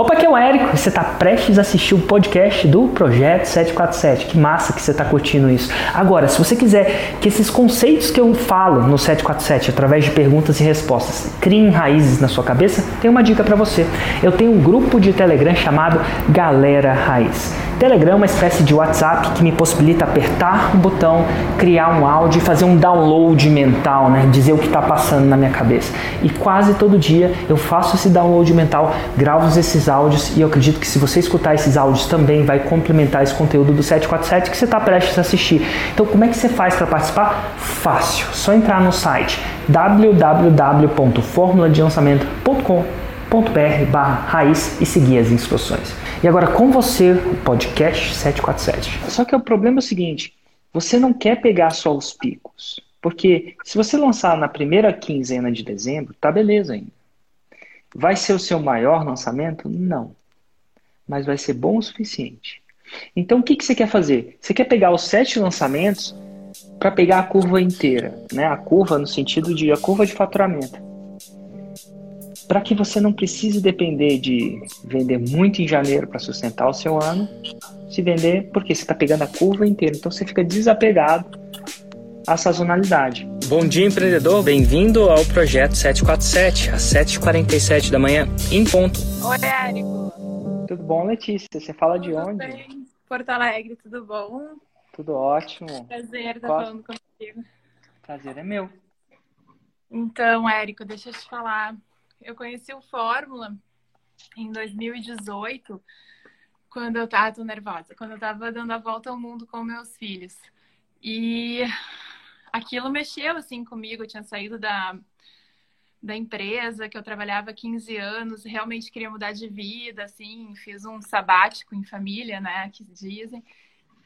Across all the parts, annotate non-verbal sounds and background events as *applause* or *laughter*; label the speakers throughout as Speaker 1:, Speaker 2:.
Speaker 1: Opa, aqui é o Érico você está prestes a assistir o podcast do Projeto 747. Que massa que você está curtindo isso. Agora, se você quiser que esses conceitos que eu falo no 747, através de perguntas e respostas, criem raízes na sua cabeça, tem uma dica para você. Eu tenho um grupo de Telegram chamado Galera Raiz. Telegram é uma espécie de WhatsApp que me possibilita apertar um botão, criar um áudio e fazer um download mental, né? dizer o que está passando na minha cabeça. E quase todo dia eu faço esse download mental, gravo esses áudios e eu acredito que se você escutar esses áudios também vai complementar esse conteúdo do 747 que você está prestes a assistir. Então, como é que você faz para participar? Fácil, só entrar no site www.formuladelançamento.com.br barra raiz e seguir as instruções. E agora com você, o podcast 747. Só que o problema é o seguinte: você não quer pegar só os picos. Porque se você lançar na primeira quinzena de dezembro, tá beleza ainda. Vai ser o seu maior lançamento? Não. Mas vai ser bom o suficiente. Então o que, que você quer fazer? Você quer pegar os sete lançamentos para pegar a curva inteira, né? A curva no sentido de a curva de faturamento para que você não precise depender de vender muito em janeiro para sustentar o seu ano, se vender porque você está pegando a curva inteira. Então você fica desapegado à sazonalidade. Bom dia, empreendedor. Bem-vindo ao projeto 747, às 7h47 da manhã, em ponto.
Speaker 2: Oi, Érico.
Speaker 1: Tudo bom, Letícia? Você fala de
Speaker 2: tudo
Speaker 1: onde?
Speaker 2: Bem. Porto Alegre, tudo bom?
Speaker 1: Tudo ótimo.
Speaker 2: Prazer estar
Speaker 1: Qual...
Speaker 2: falando contigo.
Speaker 1: Prazer é meu.
Speaker 2: Então, Érico, deixa eu te falar eu conheci o Fórmula em 2018, quando eu tava tô nervosa, quando eu tava dando a volta ao mundo com meus filhos. E aquilo mexeu assim comigo, eu tinha saído da da empresa que eu trabalhava 15 anos, realmente queria mudar de vida, assim, fiz um sabático em família, né, que dizem.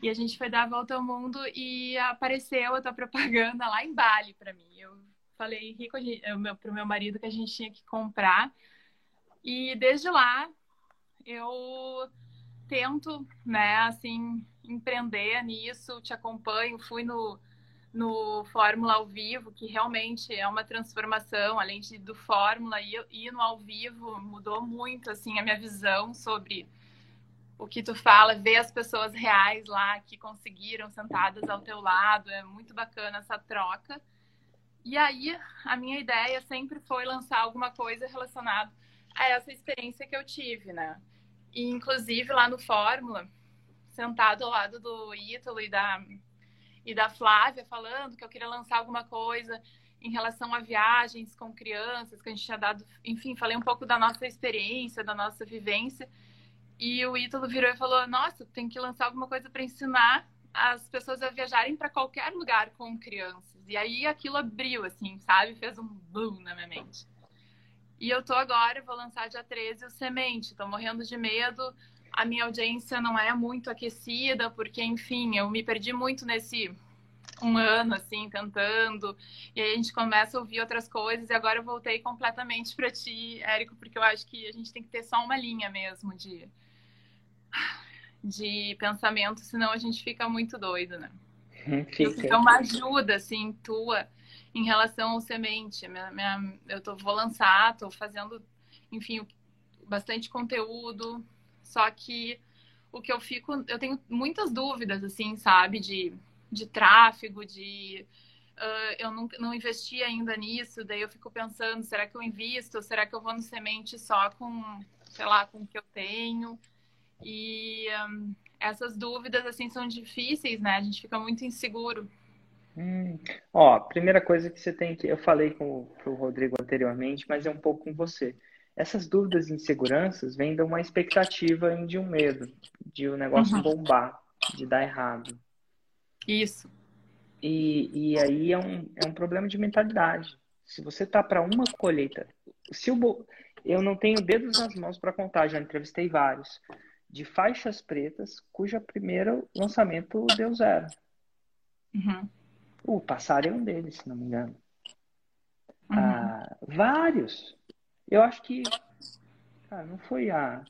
Speaker 2: E a gente foi dar a volta ao mundo e apareceu a tua propaganda lá em Bali para mim. Eu falei rico para o meu marido que a gente tinha que comprar. E desde lá eu tento, né, assim, empreender nisso, te acompanho, fui no, no Fórmula ao vivo, que realmente é uma transformação, além de, do Fórmula e ir no ao vivo mudou muito, assim, a minha visão sobre o que tu fala, ver as pessoas reais lá que conseguiram sentadas ao teu lado, é muito bacana essa troca. E aí, a minha ideia sempre foi lançar alguma coisa relacionada a essa experiência que eu tive, né? E, inclusive, lá no Fórmula, sentado ao lado do Ítalo e da, e da Flávia, falando que eu queria lançar alguma coisa em relação a viagens com crianças, que a gente tinha dado, enfim, falei um pouco da nossa experiência, da nossa vivência. E o Ítalo virou e falou: Nossa, tem que lançar alguma coisa para ensinar as pessoas a viajarem para qualquer lugar com crianças. E aí aquilo abriu, assim, sabe? Fez um boom na minha mente. E eu tô agora, vou lançar dia 13 o Semente. Tô morrendo de medo. A minha audiência não é muito aquecida, porque, enfim, eu me perdi muito nesse um ano, assim, tentando. E aí a gente começa a ouvir outras coisas. E agora eu voltei completamente para ti, Érico, porque eu acho que a gente tem que ter só uma linha mesmo de de pensamento, senão a gente fica muito doido, né?
Speaker 1: Uhum, fica.
Speaker 2: Então, uma ajuda, assim, tua em relação ao semente. Minha, minha, eu tô, vou lançar, tô fazendo, enfim, bastante conteúdo, só que o que eu fico, eu tenho muitas dúvidas, assim, sabe, de, de tráfego, de uh, eu não, não investi ainda nisso, daí eu fico pensando, será que eu invisto? Será que eu vou no semente só com, sei lá, com o que eu tenho? E um, essas dúvidas, assim, são difíceis, né? A gente fica muito inseguro.
Speaker 1: Hum. Ó, primeira coisa que você tem que. Eu falei com, o Rodrigo anteriormente, mas é um pouco com você. Essas dúvidas e inseguranças vêm de uma expectativa e de um medo, de o um negócio uhum. bombar, de dar errado.
Speaker 2: Isso.
Speaker 1: E, e aí é um, é um problema de mentalidade. Se você tá para uma colheita, se o, eu não tenho dedos nas mãos para contar, já entrevistei vários de faixas pretas, cujo primeiro lançamento deu zero.
Speaker 2: Uhum.
Speaker 1: O Passar é um deles, se não me engano. Uhum. Ah, vários. Eu acho que. Cara, não foi a.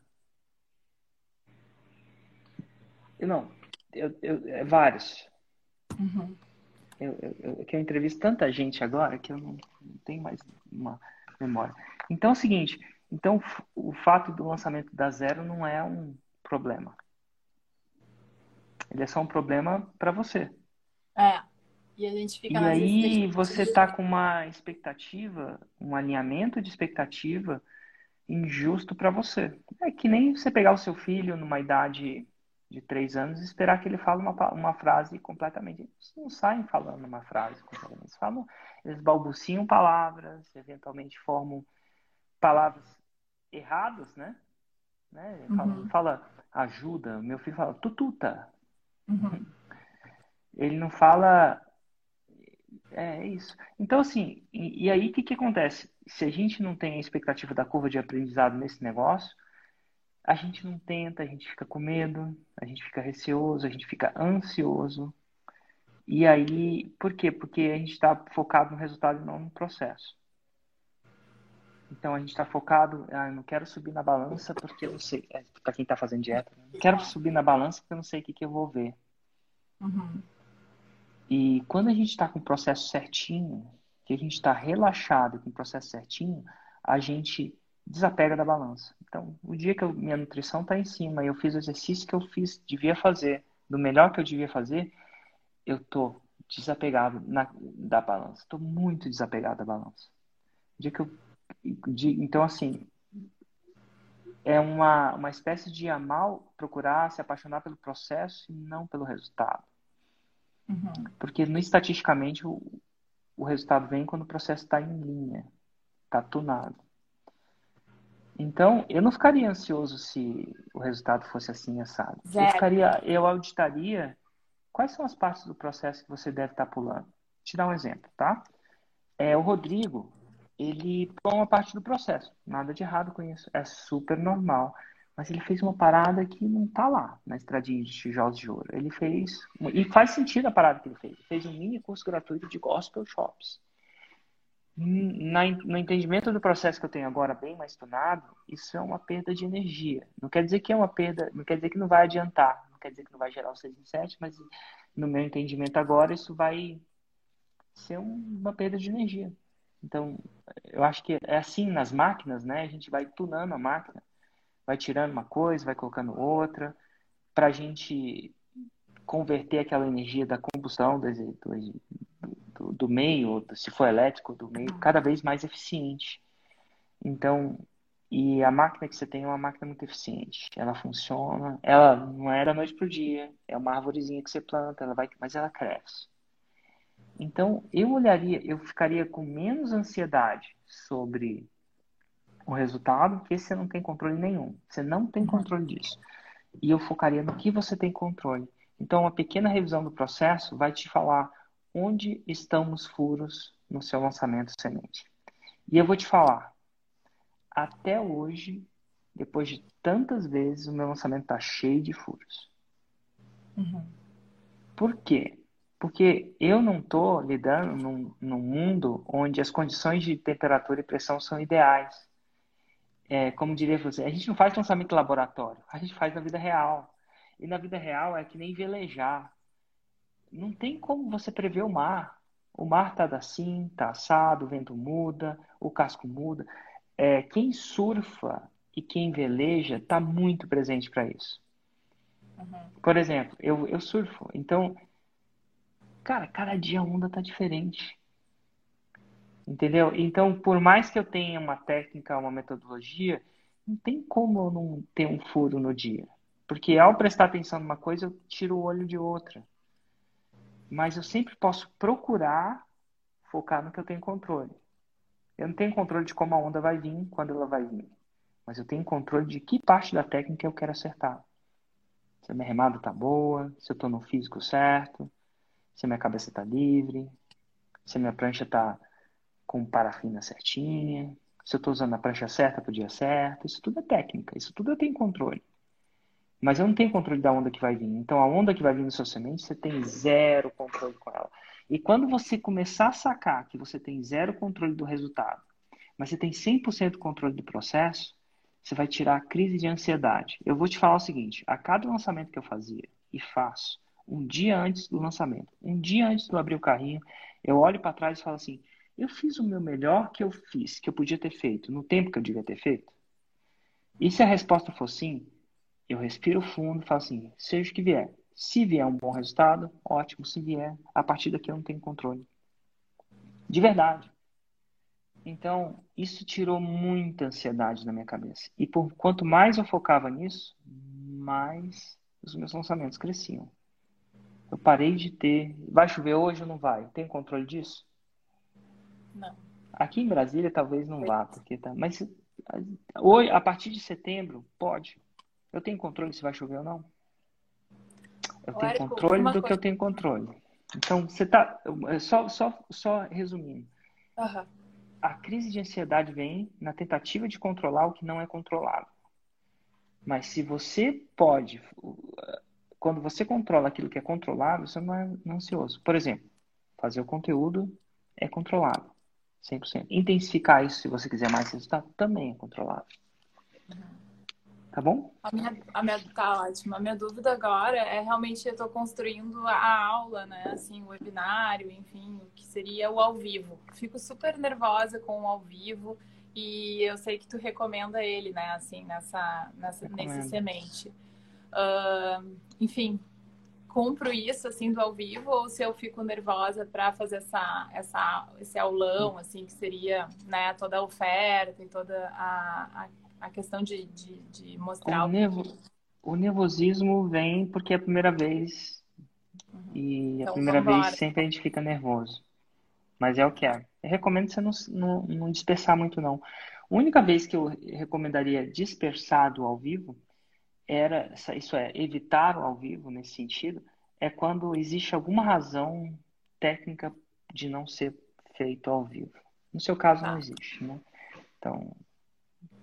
Speaker 1: Não, eu, eu, é vários.
Speaker 2: Uhum.
Speaker 1: Eu, eu, eu, que eu entrevisto tanta gente agora que eu não, não tenho mais uma memória. Então é o seguinte: Então, o fato do lançamento dar zero não é um problema. Ele é só um problema para você.
Speaker 2: É. E a gente fica
Speaker 1: E aí você está com uma expectativa, um alinhamento de expectativa injusto para você. É que nem você pegar o seu filho numa idade de três anos e esperar que ele fale uma, uma frase completamente. Eles não saem falando uma frase completamente. Eles, falam, eles balbuciam palavras, eventualmente formam palavras erradas, né? né? Fala, uhum. fala, ajuda, meu filho fala tututa. Uhum. Ele não fala. É, é isso. Então, assim, e, e aí o que, que acontece? Se a gente não tem a expectativa da curva de aprendizado nesse negócio, a gente não tenta, a gente fica com medo, a gente fica receoso, a gente fica ansioso. E aí, por quê? Porque a gente está focado no resultado e não no processo. Então a gente está focado, ah, eu não quero subir na balança porque eu não sei. É, para quem está fazendo dieta, né? não quero subir na balança porque eu não sei o que, que eu vou ver. Uhum. E quando a gente está com o processo certinho, que a gente está relaxado com o processo certinho, a gente desapega da balança. Então, o dia que eu, minha nutrição está em cima e eu fiz o exercício que eu fiz, devia fazer, do melhor que eu devia fazer, eu tô desapegado na, da balança. Estou muito desapegado da balança. O dia que eu, de, então, assim, é uma, uma espécie de amar, procurar se apaixonar pelo processo e não pelo resultado. Uhum. Porque, no, estatisticamente, o, o resultado vem quando o processo está em linha, está tunado. Então, eu não ficaria ansioso se o resultado fosse assim, assado. Eu, ficaria, eu auditaria quais são as partes do processo que você deve estar pulando. Vou te dar um exemplo, tá? É, o Rodrigo, ele uma parte do processo. Nada de errado com isso. É super normal. Mas ele fez uma parada que não tá lá na estradinha de tijolos de ouro. Ele fez. E faz sentido a parada que ele fez. Ele fez um mini curso gratuito de gospel shops na, no entendimento do processo que eu tenho agora bem mais tunado, isso é uma perda de energia. Não quer dizer que é uma perda, não quer dizer que não vai adiantar, não quer dizer que não vai gerar o 6 em 7, mas no meu entendimento agora isso vai ser uma perda de energia. Então, eu acho que é assim nas máquinas, né? A gente vai tunando a máquina, vai tirando uma coisa, vai colocando outra, para a gente converter aquela energia da combustão do, do, do, meio, se for elétrico, do meio, cada vez mais eficiente. Então, e a máquina que você tem é uma máquina muito eficiente. Ela funciona, ela não é da noite para o dia, é uma árvorezinha que você planta, ela vai, mas ela cresce. Então, eu olharia, eu ficaria com menos ansiedade sobre o resultado, porque você não tem controle nenhum. Você não tem controle disso. E eu focaria no que você tem controle. Então, uma pequena revisão do processo vai te falar onde estão os furos no seu lançamento semente. E eu vou te falar, até hoje, depois de tantas vezes, o meu lançamento está cheio de furos. Uhum. Por quê? Porque eu não estou lidando num, num, mundo onde as condições de temperatura e pressão são ideais. É, como diria você, a gente não faz lançamento laboratório, a gente faz na vida real. E na vida real é que nem velejar não tem como você prever o mar. O mar está assim, está assado, o vento muda, o casco muda. É, quem surfa e quem veleja está muito presente para isso. Uhum. Por exemplo, eu, eu surfo, então, cara, cada dia a onda tá diferente. Entendeu? Então, por mais que eu tenha uma técnica, uma metodologia, não tem como eu não ter um furo no dia. Porque ao prestar atenção numa coisa, eu tiro o olho de outra. Mas eu sempre posso procurar focar no que eu tenho controle. Eu não tenho controle de como a onda vai vir, quando ela vai vir. Mas eu tenho controle de que parte da técnica eu quero acertar. Se a minha remada tá boa, se eu estou no físico certo, se minha cabeça está livre, se minha prancha está com parafina certinha, se eu estou usando a prancha certa para o dia certo. Isso tudo é técnica, isso tudo eu tenho controle. Mas eu não tenho controle da onda que vai vir. Então, a onda que vai vir no seu semente, você tem zero controle com ela. E quando você começar a sacar que você tem zero controle do resultado, mas você tem 100% controle do processo, você vai tirar a crise de ansiedade. Eu vou te falar o seguinte: a cada lançamento que eu fazia e faço, um dia antes do lançamento, um dia antes de eu abrir o carrinho, eu olho para trás e falo assim: eu fiz o meu melhor que eu fiz, que eu podia ter feito, no tempo que eu devia ter feito? E se a resposta for sim, eu respiro fundo e falo assim, seja o que vier. Se vier um bom resultado, ótimo. Se vier, a partir daqui eu não tenho controle. De verdade. Então, isso tirou muita ansiedade da minha cabeça. E por quanto mais eu focava nisso, mais os meus lançamentos cresciam. Eu parei de ter. Vai chover hoje ou não vai? Tem controle disso?
Speaker 2: Não.
Speaker 1: Aqui em Brasília talvez não vá, porque tá. Mas hoje, a partir de setembro, pode. Eu tenho controle se vai chover ou não? Eu tenho controle do que eu tenho controle. Então, você tá. Só, só, só resumindo.
Speaker 2: Uhum.
Speaker 1: A crise de ansiedade vem na tentativa de controlar o que não é controlável. Mas se você pode, quando você controla aquilo que é controlável, você não é ansioso. Por exemplo, fazer o conteúdo é controlável, 100%. Intensificar isso, se você quiser mais resultado, também é controlável. Tá bom?
Speaker 2: A minha, a minha, tá ótimo. A minha dúvida agora é realmente eu estou construindo a aula, né? Assim, o webinário, enfim, o que seria o ao vivo. Fico super nervosa com o ao vivo e eu sei que tu recomenda ele, né? Assim, nessa, nessa nesse semente. Uh, enfim, compro isso assim do ao vivo ou se eu fico nervosa para fazer essa, essa, esse aulão, assim, que seria né, toda a oferta e toda a, a a questão de, de, de mostrar
Speaker 1: o, nervo, o nervosismo vem porque é a primeira vez uhum. e então, a primeira vez sempre a gente fica nervoso. Mas é o que é. Eu recomendo você não, não, não dispersar muito, não. A única vez que eu recomendaria dispersar do ao vivo era, isso é, evitar o ao vivo nesse sentido, é quando existe alguma razão técnica de não ser feito ao vivo. No seu caso, não tá. existe, né? Então,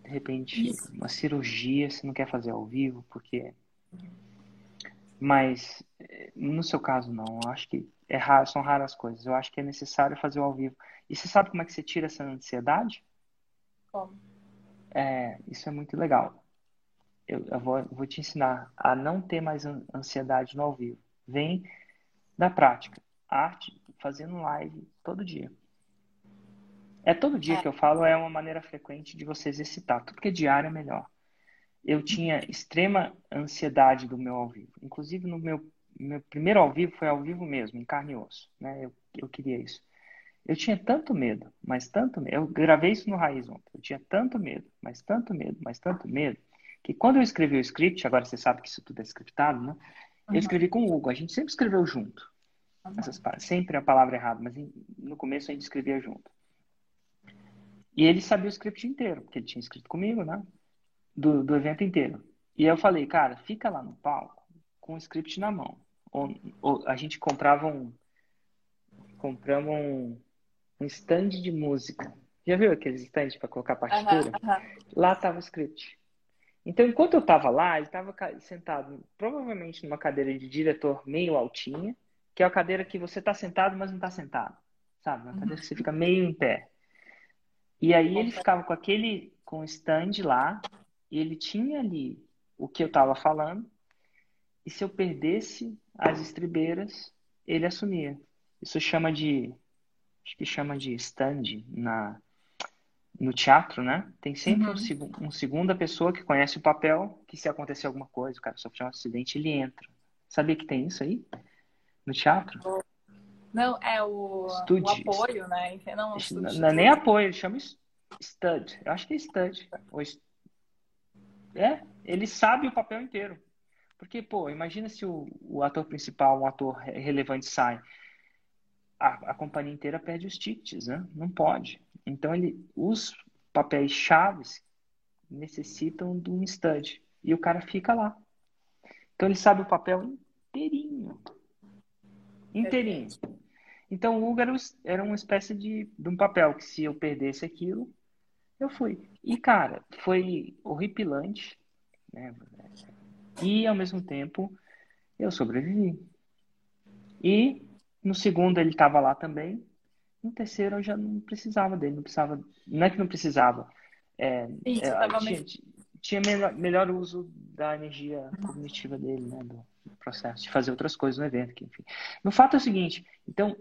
Speaker 1: de repente, Isso. uma cirurgia, você não quer fazer ao vivo, porque. Mas, eh, no seu caso, não. Eu acho que é raro, são raras coisas. Eu acho que é necessário fazer ao vivo. E você sabe como é que você tira essa ansiedade?
Speaker 2: Como?
Speaker 1: É, isso é muito legal. Eu, eu vou, vou te ensinar a não ter mais ansiedade no ao vivo. Vem da prática. Arte, fazendo live todo dia. É todo dia é. que eu falo, é uma maneira frequente de você exercitar. Tudo que é diário é melhor. Eu tinha extrema ansiedade do meu ao vivo. Inclusive, no meu, meu primeiro ao vivo foi ao vivo mesmo, em carne e osso. Né? Eu, eu queria isso. Eu tinha tanto medo, mas tanto medo. Eu gravei isso no Raiz ontem. Eu tinha tanto medo, mas tanto medo, mas tanto medo, que quando eu escrevi o script, agora você sabe que isso tudo é scriptado, né? Uhum. Eu escrevi com o Hugo. A gente sempre escreveu junto. Uhum. Essas, sempre a palavra errada, mas no começo a gente escrevia junto. E ele sabia o script inteiro, porque ele tinha escrito comigo, né? Do, do evento inteiro. E eu falei, cara, fica lá no palco com o script na mão. Ou, ou a gente comprava um. Compramos um, um stand de música. Já viu aqueles stands para colocar partitura? Uhum, uhum. Lá estava o script. Então, enquanto eu estava lá, ele estava sentado provavelmente numa cadeira de diretor meio altinha, que é a cadeira que você está sentado, mas não está sentado. Sabe? Uma cadeira que você fica meio em pé. E aí ele ficava com aquele, com o stand lá, e ele tinha ali o que eu estava falando, e se eu perdesse as estribeiras, ele assumia. Isso chama de, acho que chama de stand na, no teatro, né? Tem sempre uhum. um, um, segunda pessoa que conhece o papel, que se acontecer alguma coisa, o cara sofreu um acidente, ele entra. Sabia que tem isso aí? No teatro?
Speaker 2: Não, é o, o apoio, né? Não,
Speaker 1: não, não é nem apoio, ele chama stud. Eu acho que é stud. É, ele sabe o papel inteiro. Porque, pô, imagina se o, o ator principal, um ator relevante, sai. A, a companhia inteira perde os tickets, né? Não pode. Então, ele, os papéis chaves necessitam de um stud. E o cara fica lá. Então, ele sabe o papel inteirinho. Inteirinho. Então, o Hugo era, era uma espécie de, de um papel que se eu perdesse aquilo, eu fui. E, cara, foi horripilante, né? E, ao mesmo tempo, eu sobrevivi. E, no segundo, ele estava lá também. No terceiro, eu já não precisava dele. Não precisava... Não é que não precisava. É, Isso, é, tinha, tinha melhor, melhor, uso da energia cognitiva dele, né? Do processo de fazer outras coisas no evento. Que, enfim. No fato é o seguinte. Então,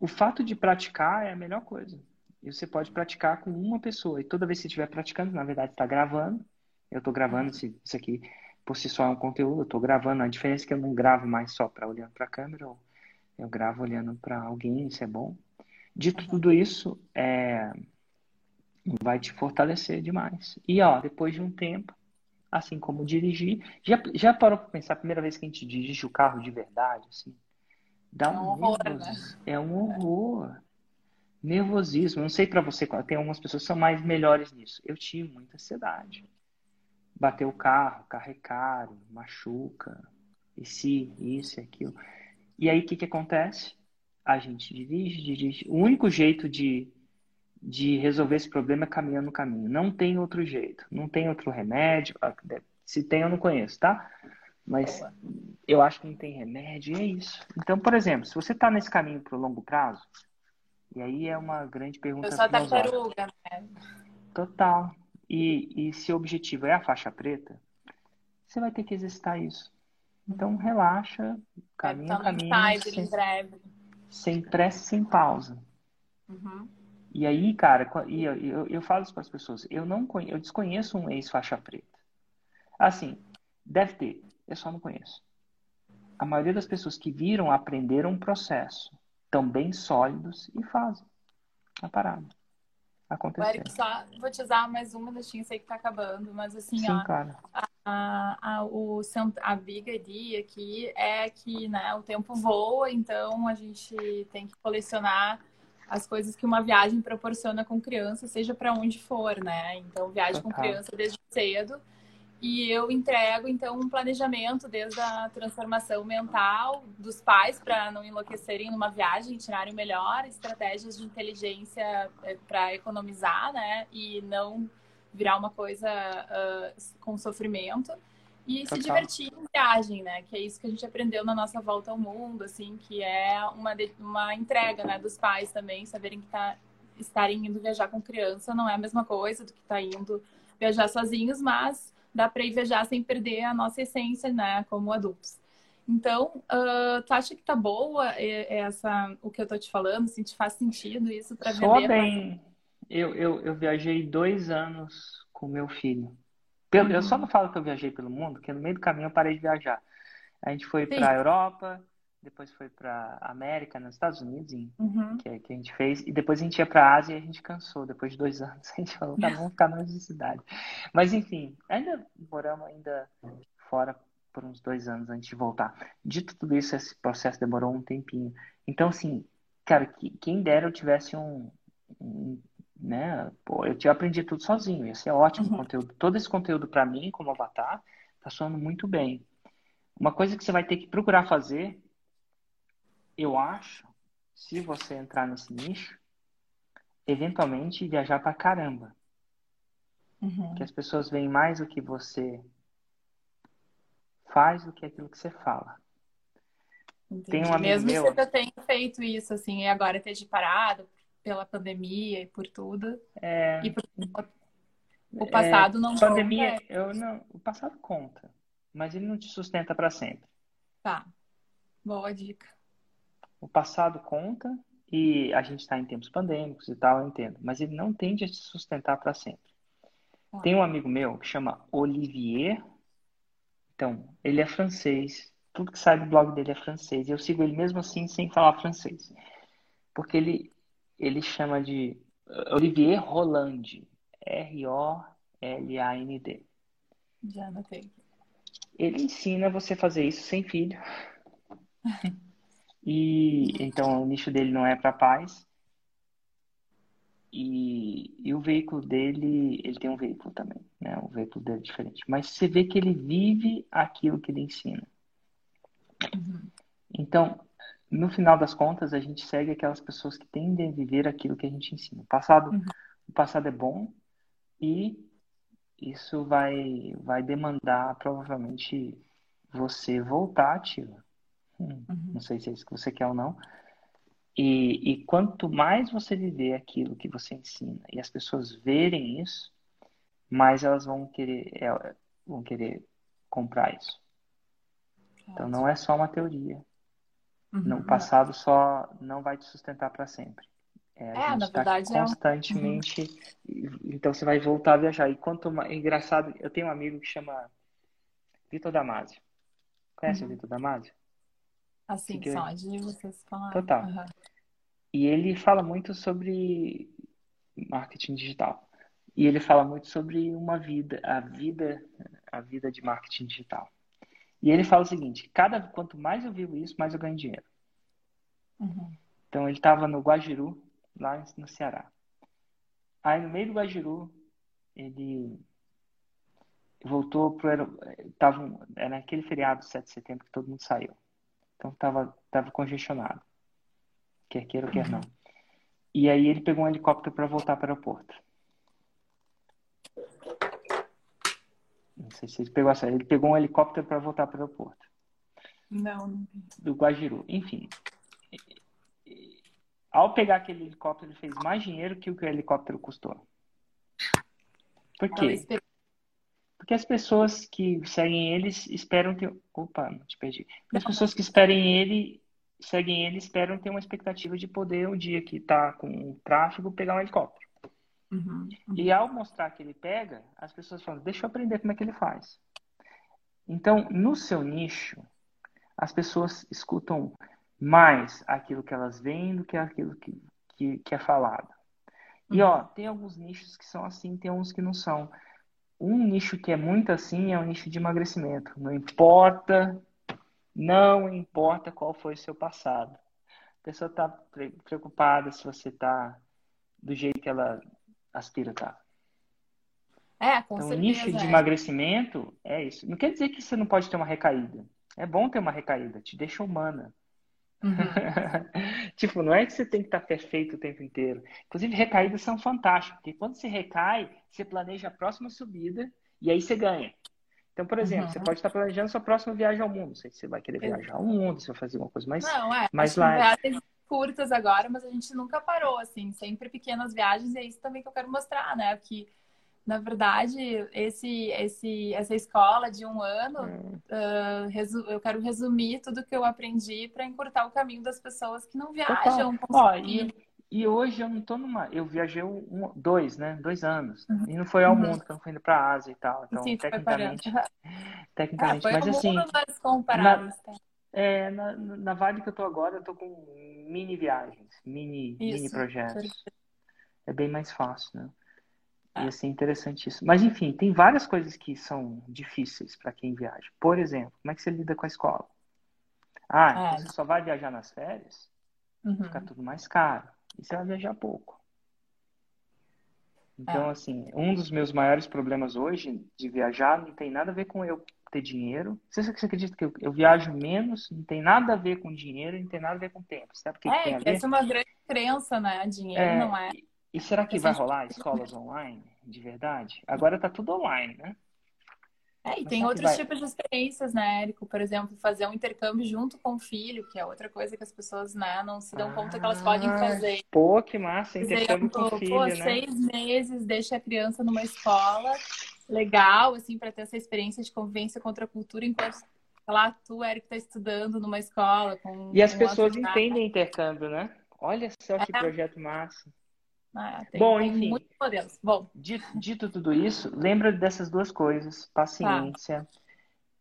Speaker 1: o fato de praticar é a melhor coisa. E você pode praticar com uma pessoa. E toda vez que você estiver praticando, na verdade está gravando, Eu estou gravando isso, isso aqui por si só é um conteúdo, eu estou gravando. A diferença é que eu não gravo mais só para olhando para a câmera, eu, eu gravo olhando para alguém, isso é bom. Dito tudo isso, é, vai te fortalecer demais. E ó, depois de um tempo, assim como dirigir, já, já parou para pensar a primeira vez que a gente dirige o carro de verdade, assim? Dá um, é um horror, né? É um horror. Nervosismo. Não sei para você, tem algumas pessoas que são mais melhores nisso. Eu tive muita ansiedade. Bater o carro, carro é caro, machuca, e se, isso e aquilo. E aí o que, que acontece? A gente dirige, dirige. O único jeito de, de resolver esse problema é caminhando no caminho. Não tem outro jeito. Não tem outro remédio. Ah, se tem, eu não conheço, tá? Mas eu acho que não tem remédio e é isso. Então, por exemplo, se você está nesse caminho para o longo prazo, e aí é uma grande pergunta. Eu
Speaker 2: sou tartaruga, né?
Speaker 1: Total. E, e se o objetivo é a faixa preta, você vai ter que exercitar isso. Então, relaxa, caminha, então, caminha. Sem, breve. Sem pressa, sem pausa. Uhum. E aí, cara, e eu, eu, eu falo isso para as pessoas, eu não conheço, eu desconheço um ex-faixa preta. Assim, deve ter, eu só não conheço. A maioria das pessoas que viram aprenderam um processo, tão bem sólidos e fazem a parada acontecer.
Speaker 2: Eric, só vou te usar mais um minutinho, sei que tá acabando, mas assim, Sim, ó, claro. A, a, o, a big idea aqui é que né, o tempo voa, então a gente tem que colecionar as coisas que uma viagem proporciona com criança, seja para onde for, né? Então, viagem com criança desde cedo e eu entrego, então, um planejamento desde a transformação mental dos pais para não enlouquecerem numa viagem, tirarem melhor, estratégias de inteligência eh, para economizar, né? E não virar uma coisa uh, com sofrimento. E Total. se divertir em viagem, né? Que é isso que a gente aprendeu na nossa volta ao mundo, assim, que é uma, uma entrega, né? Dos pais também, saberem que tá, estarem indo viajar com criança não é a mesma coisa do que tá indo viajar sozinhos, mas dá para ir viajar sem perder a nossa essência, né, como adultos. Então, uh, tu acha que tá boa essa, o que eu tô te falando? Assim, te faz sentido isso para vender?
Speaker 1: bem. Eu, eu, eu viajei dois anos com meu filho. Pelo, uhum. Eu só não falo que eu viajei pelo mundo, porque no meio do caminho eu parei de viajar. A gente foi para a Europa, depois foi para América, nos Estados Unidos, uhum. que, que, a gente fez, e depois a gente ia para a Ásia e a gente cansou. Depois de dois *laughs* anos, a gente falou, tá, vamos ficar na cidade. Mas enfim, ainda moramos ainda fora por uns dois anos antes de voltar. Dito tudo isso, esse processo demorou um tempinho. Então, assim, cara, que, quem dera eu tivesse um, um né, pô, eu tinha aprendido tudo sozinho, ia ser ótimo uhum. conteúdo. Todo esse conteúdo para mim, como avatar, tá soando muito bem. Uma coisa que você vai ter que procurar fazer eu acho, se você entrar nesse nicho, eventualmente viajar pra caramba. Uhum. Que as pessoas veem mais o que você faz do que aquilo que você fala.
Speaker 2: Tem um amigo Mesmo meu... se eu tenha feito isso, assim, e agora esteja parado pela pandemia e por tudo. É... E por... O passado é... não
Speaker 1: pandemia, conta. Eu não... O passado conta, mas ele não te sustenta para sempre.
Speaker 2: Tá. Boa dica
Speaker 1: o passado conta e a gente está em tempos pandêmicos e tal, eu entendo, mas ele não tende a se sustentar para sempre. Ah. Tem um amigo meu que chama Olivier, então, ele é francês, tudo que sai do blog dele é francês, e eu sigo ele mesmo assim sem falar francês, porque ele, ele chama de Olivier Roland, R-O-L-A-N-D.
Speaker 2: Já anotei.
Speaker 1: Ele ensina você a fazer isso sem filho. *laughs* E então o nicho dele não é para pais. E, e, o veículo dele, ele tem um veículo também, né? O veículo dele é diferente. Mas você vê que ele vive aquilo que ele ensina. Uhum. Então, no final das contas, a gente segue aquelas pessoas que tendem a viver aquilo que a gente ensina. O passado, uhum. o passado é bom e isso vai, vai demandar provavelmente você voltar ativa. Hum, uhum. Não sei se é isso que você quer ou não. E, e quanto mais você viver aquilo que você ensina e as pessoas verem isso, mais elas vão querer, é, vão querer comprar isso. Então não é só uma teoria. Uhum. No passado só não vai te sustentar para sempre. É,
Speaker 2: É, na
Speaker 1: gente tá
Speaker 2: verdade é um-
Speaker 1: constantemente. Então você vai voltar a viajar. E quanto mais. Engraçado, eu tenho um amigo que chama Vitor Damasio. Conhece o
Speaker 2: Uhum.
Speaker 1: Vitor Damasio?
Speaker 2: Assim,
Speaker 1: Que-
Speaker 2: só de vocês falarem.
Speaker 1: Total.
Speaker 2: Aham.
Speaker 1: E ele fala muito sobre marketing digital. E ele fala muito sobre uma vida, a vida, a vida de marketing digital. E ele fala o seguinte: cada quanto mais eu vivo isso, mais eu ganho dinheiro.
Speaker 2: Uhum.
Speaker 1: Então ele estava no Guajiru, lá no Ceará. Aí no meio do Guajiru, ele voltou pro tava era aquele feriado 7 de setembro que todo mundo saiu. Então tava tava congestionado. Quer queira ou quer não. E aí ele pegou um helicóptero para voltar para o aeroporto. Não sei se ele pegou essa. Ele pegou um helicóptero para voltar para o aeroporto
Speaker 2: Não,
Speaker 1: do Guajiru. Enfim, ao pegar aquele helicóptero, ele fez mais dinheiro que o que o helicóptero custou. Por quê? Porque as pessoas que seguem eles esperam ter. Opa, não te perdi. As pessoas que esperem ele, seguem ele, esperam ter uma expectativa de poder, um dia que tá com tráfego, pegar um helicóptero.
Speaker 2: Uhum.
Speaker 1: E ao mostrar que ele pega, as pessoas falam, deixa eu aprender como é que ele faz. Então, no seu nicho, as pessoas escutam mais aquilo que elas veem do que aquilo que, que, que é falado. E ó, tem alguns nichos que são assim, tem uns que não são. Um nicho que é muito assim é o nicho de emagrecimento. Não importa, não importa qual foi o seu passado. A pessoa está preocupada se você está do jeito que ela aspira estar.
Speaker 2: É, com
Speaker 1: Então, o
Speaker 2: certeza.
Speaker 1: nicho de
Speaker 2: é.
Speaker 1: emagrecimento é isso. Não quer dizer que você não pode ter uma recaída. É bom ter uma recaída, te deixa humana.
Speaker 2: Uhum. *laughs*
Speaker 1: tipo, não é que você tem que estar perfeito o tempo inteiro. Inclusive, recaídas são fantásticas, porque quando você recai, você planeja a próxima subida e aí você ganha. Então, por exemplo,
Speaker 2: Uhum.
Speaker 1: você pode estar planejando sua próxima viagem ao mundo. Não sei se você vai querer viajar ao mundo, se vai fazer uma coisa mais.
Speaker 2: Não, é.
Speaker 1: Mas lá
Speaker 2: viagens curtas agora, mas a gente nunca parou, assim, sempre pequenas viagens, e é isso também que eu quero mostrar, né? Que, na verdade, esse, esse, essa escola de um ano,
Speaker 1: Hum.
Speaker 2: resu- eu quero resumir tudo que eu aprendi para encurtar o caminho das pessoas que não viajam. com
Speaker 1: Ó, e, e hoje eu não tô numa. Eu viajei um, dois, né? Dois anos. E não foi ao
Speaker 2: Uhum.
Speaker 1: mundo, que eu não fui indo pra Ásia e tal. Então,
Speaker 2: Sim, *laughs*
Speaker 1: tecnicamente.
Speaker 2: É,
Speaker 1: Tecnicamente.
Speaker 2: foi
Speaker 1: mas
Speaker 2: o
Speaker 1: assim.
Speaker 2: mundo das comparáveis. tá?
Speaker 1: É, na, na vibe que eu tô agora, eu tô com mini viagens, mini, mini
Speaker 2: Isso,
Speaker 1: projetos. É bem mais fácil, né?
Speaker 2: Ah.
Speaker 1: Ia ser interessante isso. Mas, enfim, tem várias coisas que são difíceis para quem viaja. Por exemplo, como é que você lida com a escola? Ah,
Speaker 2: É.
Speaker 1: você só vai viajar nas férias?
Speaker 2: Uhum.
Speaker 1: Fica tudo mais caro. E você vai viajar pouco. Então,
Speaker 2: É.
Speaker 1: assim, um dos meus maiores problemas hoje de viajar não tem nada a ver com eu ter dinheiro. Você, você acredita que eu, eu viajo menos? Não tem nada a ver com dinheiro, não tem nada a ver com tempo. Sabe o que, que tem
Speaker 2: É,
Speaker 1: a ver?
Speaker 2: essa é uma grande crença, né? Dinheiro
Speaker 1: É,
Speaker 2: não é.
Speaker 1: E será que vai rolar escolas online, de verdade? Agora tá tudo online, né?
Speaker 2: É, e
Speaker 1: Mas
Speaker 2: tem outros
Speaker 1: vai-
Speaker 2: tipos de experiências, né, Érico? Por exemplo, fazer um intercâmbio junto com o filho, que é outra coisa que as pessoas, né, não se dão conta que elas podem
Speaker 1: Ah,
Speaker 2: fazer.
Speaker 1: Pô, que massa, intercâmbio com o
Speaker 2: exemplo,
Speaker 1: filho,
Speaker 2: pô,
Speaker 1: né?
Speaker 2: seis meses, deixa a criança numa escola legal, assim, para ter essa experiência de convivência contra a cultura, enquanto lá, tu, Érico, tá estudando numa escola com
Speaker 1: E as
Speaker 2: com
Speaker 1: pessoas entendem intercâmbio, né? Olha só que
Speaker 2: É.
Speaker 1: projeto massa.
Speaker 2: Ah, tem,
Speaker 1: Bom,
Speaker 2: tem
Speaker 1: enfim.
Speaker 2: muitos modelos. Bom,
Speaker 1: Dito, dito tudo isso, lembra dessas duas coisas: paciência.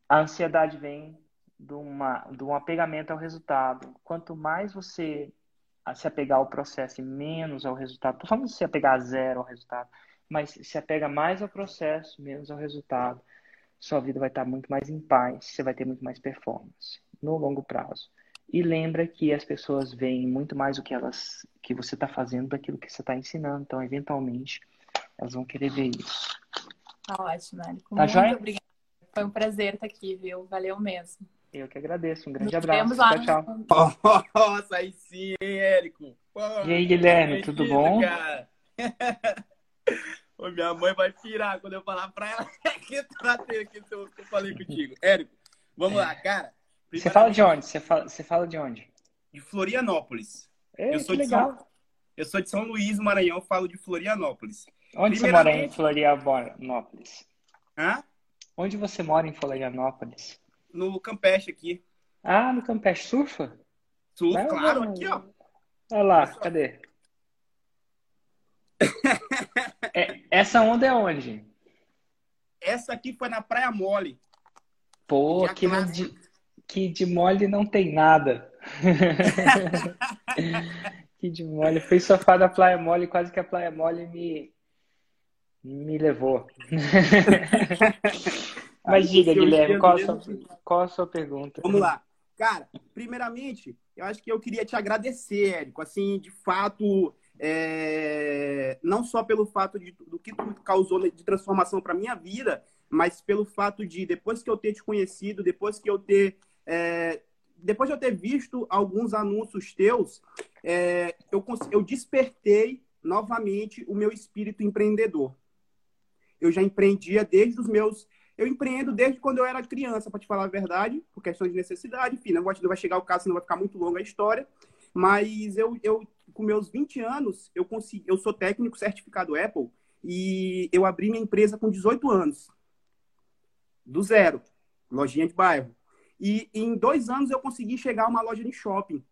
Speaker 1: A ansiedade vem de, uma, de um apegamento ao resultado. Quanto mais você se apegar ao processo e menos ao resultado, estou falando de se apegar a zero ao resultado, mas se apega mais ao processo, menos ao resultado, sua vida vai estar muito mais em paz, você vai ter muito mais performance no longo prazo. E lembra que as pessoas veem muito mais o que elas que você está fazendo daquilo que você está ensinando. Então, eventualmente, elas vão querer ver isso.
Speaker 2: tá ótimo, Érico.
Speaker 1: Tá
Speaker 2: Muito
Speaker 1: joia?
Speaker 2: obrigada. Foi um prazer estar aqui, viu? Valeu mesmo.
Speaker 1: Eu que agradeço. Um grande
Speaker 2: Nos
Speaker 1: abraço.
Speaker 2: vemos lá
Speaker 1: Tchau, tchau.
Speaker 3: Nossa, *laughs* aí sim, hein, Érico? Pô,
Speaker 1: E aí, Guilherme, tudo bom?
Speaker 3: Cara. *laughs* *laughs* Ô, minha mãe vai pirar quando eu falar pra ela *laughs* que eu tratei aqui que eu eu falei contigo. Érico, vamos lá, cara.
Speaker 1: Você fala de onde? Você fala, você fala de onde?
Speaker 3: De Florianópolis.
Speaker 1: Ei,
Speaker 3: Eu
Speaker 1: que
Speaker 3: sou de
Speaker 1: legal.
Speaker 3: Eu sou de São Luís, Maranhão, falo de Florianópolis.
Speaker 1: Onde você mora em Florianópolis?
Speaker 3: Hã?
Speaker 1: Onde você mora em Florianópolis?
Speaker 3: No Campeche aqui.
Speaker 1: Ah, no Campeche. Surfa?
Speaker 3: Sul,
Speaker 1: Vai,
Speaker 3: claro, aqui, ó.
Speaker 1: Olha lá,
Speaker 3: só.
Speaker 1: cadê? *laughs* É, essa onda é onde?
Speaker 3: Essa aqui foi na Praia Mole.
Speaker 1: Pô, que, não, de, que de mole não tem nada. *laughs* que de mole. Fui sofá da Praia Mole, quase que a Praia Mole me, me levou. *laughs* Mas diga, Guilherme, qual a, sua, qual a sua pergunta?
Speaker 3: Vamos lá. Cara, primeiramente, eu acho que eu queria te agradecer, Érico. Assim, de fato, é... não só pelo fato de, do que tu causou de transformação para minha vida, mas pelo fato de, depois que eu ter te conhecido, depois que eu ter. É... depois de eu ter visto alguns anúncios teus, é... eu, eu despertei novamente o meu espírito empreendedor. Eu já empreendia desde os meus eu empreendo desde quando eu era criança, para te falar a verdade, por questão de necessidade. Enfim, não vai chegar o caso, senão vai ficar muito longa a história. Mas eu, eu com meus 20 anos, eu consegui, eu sou técnico certificado Apple e eu abri minha empresa com 18 anos. Do zero. Lojinha de bairro. E em dois anos eu consegui chegar a uma loja de shopping.